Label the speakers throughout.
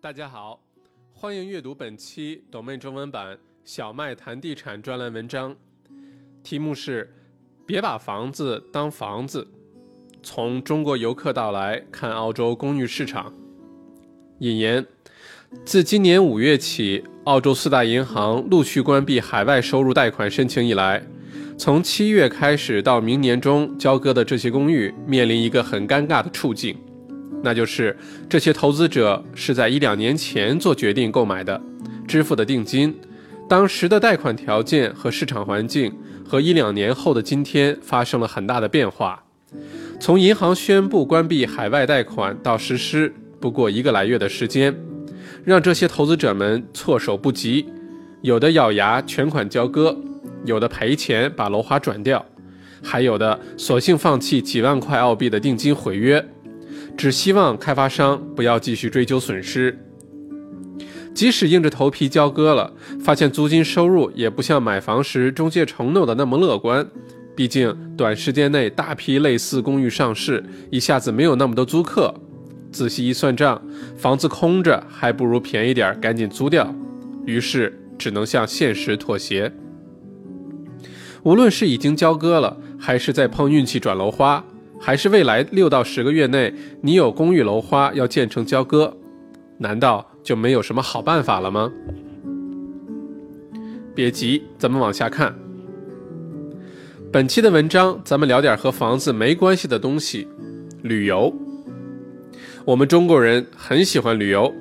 Speaker 1: 大家好，欢迎阅读本期抖妹中文版小麦谈地产专栏文章，题目是“别把房子当房子”，从中国游客到来看澳洲公寓市场。引言：自今年五月起，澳洲四大银行陆续关闭海外收入贷款申请以来，从七月开始到明年中交割的这些公寓面临一个很尴尬的处境。那就是这些投资者是在一两年前做决定购买的，支付的定金，当时的贷款条件和市场环境和一两年后的今天发生了很大的变化。从银行宣布关闭海外贷款到实施，不过一个来月的时间，让这些投资者们措手不及，有的咬牙全款交割，有的赔钱把楼花转掉，还有的索性放弃几万块澳币的定金毁约。只希望开发商不要继续追究损失，即使硬着头皮交割了，发现租金收入也不像买房时中介承诺的那么乐观。毕竟短时间内大批类似公寓上市，一下子没有那么多租客。仔细一算账，房子空着还不如便宜点，赶紧租掉。于是只能向现实妥协。无论是已经交割了，还是在碰运气转楼花。还是未来六到十个月内，你有公寓楼花要建成交割，难道就没有什么好办法了吗？别急，咱们往下看。本期的文章，咱们聊点和房子没关系的东西——旅游。我们中国人很喜欢旅游，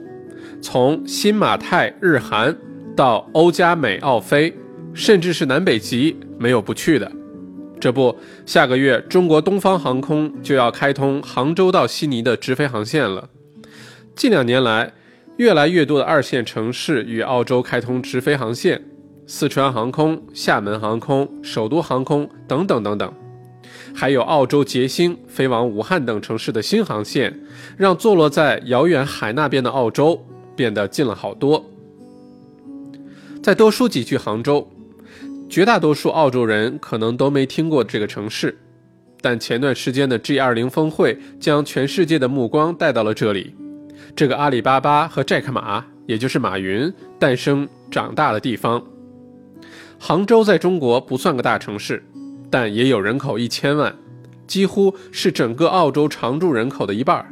Speaker 1: 从新马泰日韩到欧加美澳非，甚至是南北极，没有不去的。这不，下个月中国东方航空就要开通杭州到悉尼的直飞航线了。近两年来，越来越多的二线城市与澳洲开通直飞航线，四川航空、厦门航空、首都航空等等等等，还有澳洲捷星飞往武汉等城市的新航线，让坐落在遥远海那边的澳洲变得近了好多。再多说几句杭州。绝大多数澳洲人可能都没听过这个城市，但前段时间的 G20 峰会将全世界的目光带到了这里。这个阿里巴巴和寨克马，也就是马云诞生长大的地方。杭州在中国不算个大城市，但也有人口一千万，几乎是整个澳洲常住人口的一半。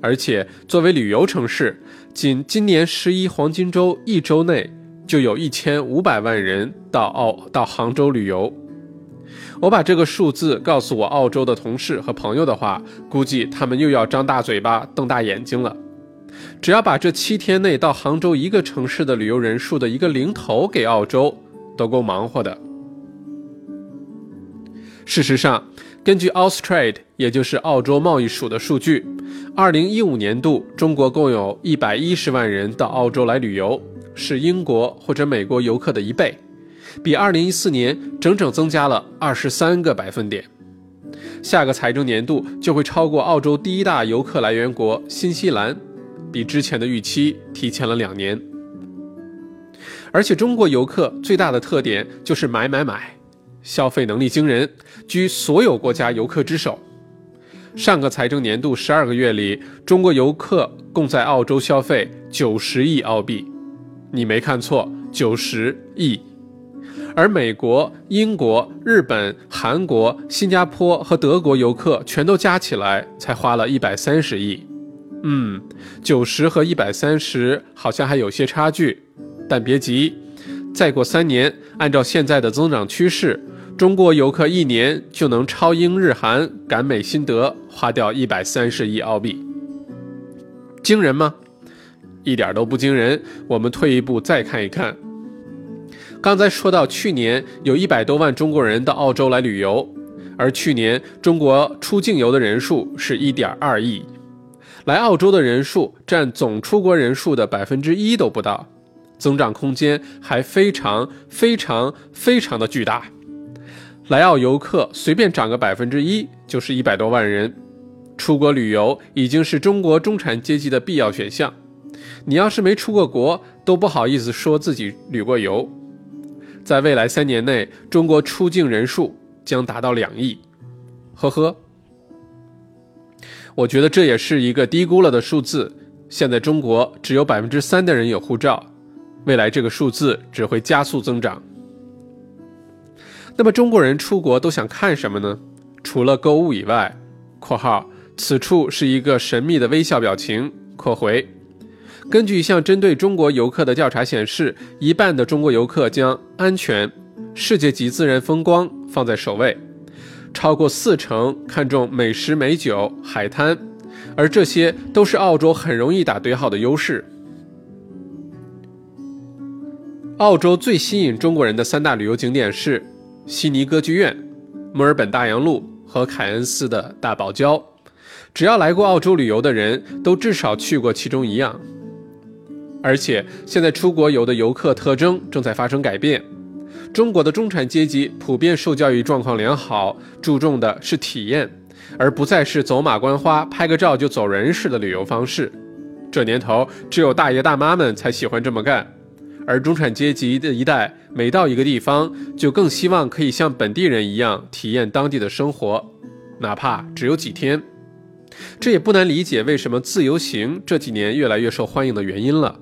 Speaker 1: 而且作为旅游城市，仅今年十一黄金周一周内。就有一千五百万人到澳到杭州旅游。我把这个数字告诉我澳洲的同事和朋友的话，估计他们又要张大嘴巴瞪大眼睛了。只要把这七天内到杭州一个城市的旅游人数的一个零头给澳洲，都够忙活的。事实上，根据 Austrade，也就是澳洲贸易署的数据，二零一五年度中国共有一百一十万人到澳洲来旅游。是英国或者美国游客的一倍，比2014年整整增加了23个百分点。下个财政年度就会超过澳洲第一大游客来源国新西兰，比之前的预期提前了两年。而且中国游客最大的特点就是买买买，消费能力惊人，居所有国家游客之首。上个财政年度十二个月里，中国游客共在澳洲消费90亿澳币。你没看错，九十亿，而美国、英国、日本、韩国、新加坡和德国游客全都加起来才花了一百三十亿。嗯，九十和一百三十好像还有些差距，但别急，再过三年，按照现在的增长趋势，中国游客一年就能超英日韩、赶美新德，花掉一百三十亿澳币，惊人吗？一点都不惊人。我们退一步再看一看，刚才说到去年有一百多万中国人到澳洲来旅游，而去年中国出境游的人数是一点二亿，来澳洲的人数占总出国人数的百分之一都不到，增长空间还非常非常非常的巨大。来澳游客随便涨个百分之一就是一百多万人，出国旅游已经是中国中产阶级的必要选项。你要是没出过国，都不好意思说自己旅过游。在未来三年内，中国出境人数将达到两亿。呵呵，我觉得这也是一个低估了的数字，现在中国只有百分之三的人有护照，未来这个数字只会加速增长。那么中国人出国都想看什么呢？除了购物以外（括号此处是一个神秘的微笑表情）（括回）。根据一项针对中国游客的调查显示，一半的中国游客将安全、世界级自然风光放在首位，超过四成看重美食美酒、海滩，而这些都是澳洲很容易打对号的优势。澳洲最吸引中国人的三大旅游景点是悉尼歌剧院、墨尔本大洋路和凯恩斯的大堡礁。只要来过澳洲旅游的人都至少去过其中一样。而且现在出国游的游客特征正在发生改变，中国的中产阶级普遍受教育状况良好，注重的是体验，而不再是走马观花、拍个照就走人式的旅游方式。这年头，只有大爷大妈们才喜欢这么干，而中产阶级的一代每到一个地方，就更希望可以像本地人一样体验当地的生活，哪怕只有几天。这也不难理解为什么自由行这几年越来越受欢迎的原因了。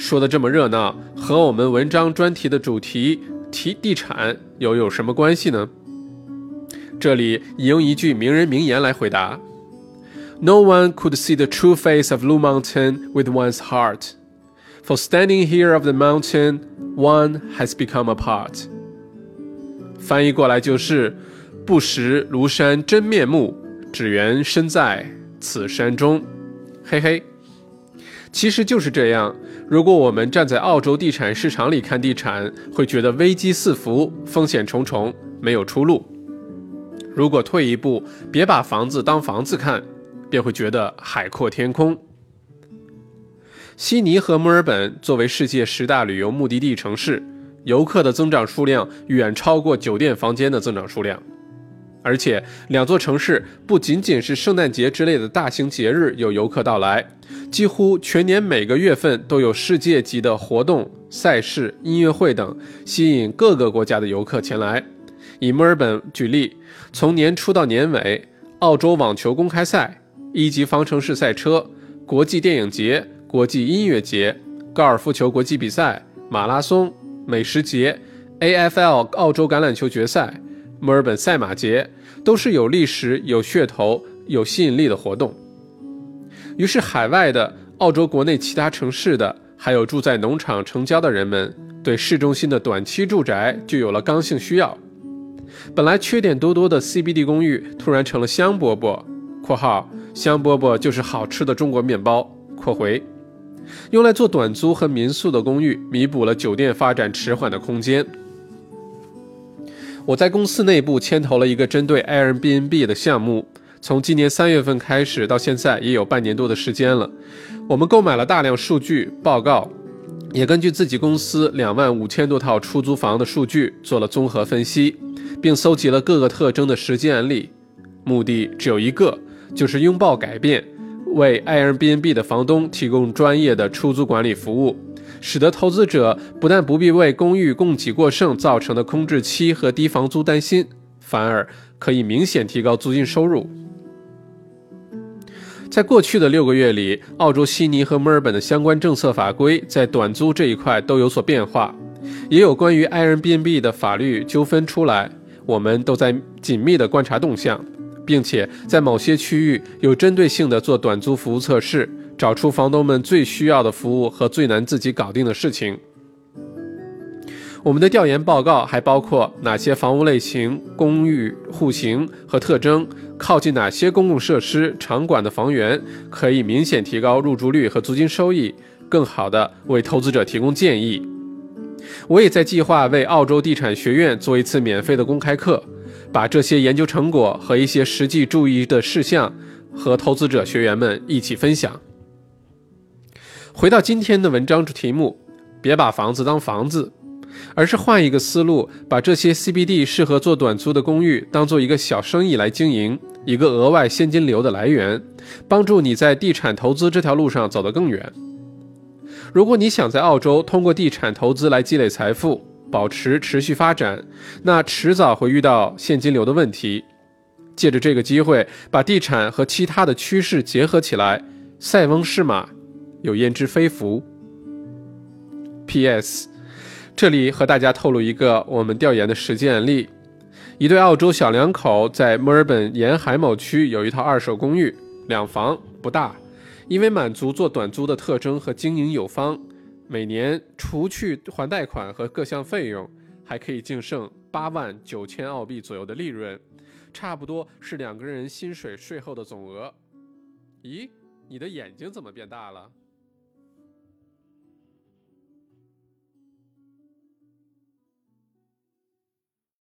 Speaker 1: 说的这么热闹，和我们文章专题的主题提地产又有什么关系呢？这里引用一句名人名言来回答：“No one could see the true face of Lu Mountain with one's heart, for standing here of the mountain, one has become a part。”翻译过来就是“不识庐山真面目，只缘身在此山中”。嘿嘿。其实就是这样。如果我们站在澳洲地产市场里看地产，会觉得危机四伏、风险重重、没有出路；如果退一步，别把房子当房子看，便会觉得海阔天空。悉尼和墨尔本作为世界十大旅游目的地城市，游客的增长数量远超过酒店房间的增长数量。而且，两座城市不仅仅是圣诞节之类的大型节日有游客到来，几乎全年每个月份都有世界级的活动、赛事、音乐会等，吸引各个国家的游客前来。以墨尔本举例，从年初到年尾，澳洲网球公开赛、一级方程式赛车、国际电影节、国际音乐节、高尔夫球国际比赛、马拉松、美食节、AFL 澳洲橄榄球决赛。墨尔本赛马节都是有历史、有噱头、有吸引力的活动。于是，海外的、澳洲国内其他城市的，还有住在农场城郊的人们，对市中心的短期住宅就有了刚性需要。本来缺点多多的 CBD 公寓，突然成了香饽饽（括号香饽饽就是好吃的中国面包）。括回，用来做短租和民宿的公寓，弥补了酒店发展迟缓的空间。我在公司内部牵头了一个针对 Airbnb 的项目，从今年三月份开始到现在也有半年多的时间了。我们购买了大量数据报告，也根据自己公司两万五千多套出租房的数据做了综合分析，并搜集了各个特征的实际案例。目的只有一个，就是拥抱改变，为 Airbnb 的房东提供专业的出租管理服务。使得投资者不但不必为公寓供给过剩造成的空置期和低房租担心，反而可以明显提高租金收入。在过去的六个月里，澳洲悉尼和墨尔本的相关政策法规在短租这一块都有所变化，也有关于 Airbnb 的法律纠纷出来，我们都在紧密的观察动向，并且在某些区域有针对性的做短租服务测试。找出房东们最需要的服务和最难自己搞定的事情。我们的调研报告还包括哪些房屋类型、公寓户型和特征，靠近哪些公共设施、场馆的房源，可以明显提高入住率和租金收益，更好的为投资者提供建议。我也在计划为澳洲地产学院做一次免费的公开课，把这些研究成果和一些实际注意的事项和投资者学员们一起分享。回到今天的文章主题目，别把房子当房子，而是换一个思路，把这些 CBD 适合做短租的公寓当做一个小生意来经营，一个额外现金流的来源，帮助你在地产投资这条路上走得更远。如果你想在澳洲通过地产投资来积累财富，保持持续发展，那迟早会遇到现金流的问题。借着这个机会，把地产和其他的趋势结合起来。塞翁失马，有焉知非福。P.S. 这里和大家透露一个我们调研的实际案例：一对澳洲小两口在墨尔本沿海某区有一套二手公寓，两房不大，因为满足做短租的特征和经营有方，每年除去还贷款和各项费用，还可以净剩八万九千澳币左右的利润，差不多是两个人薪水税后的总额。咦，你的眼睛怎么变大了？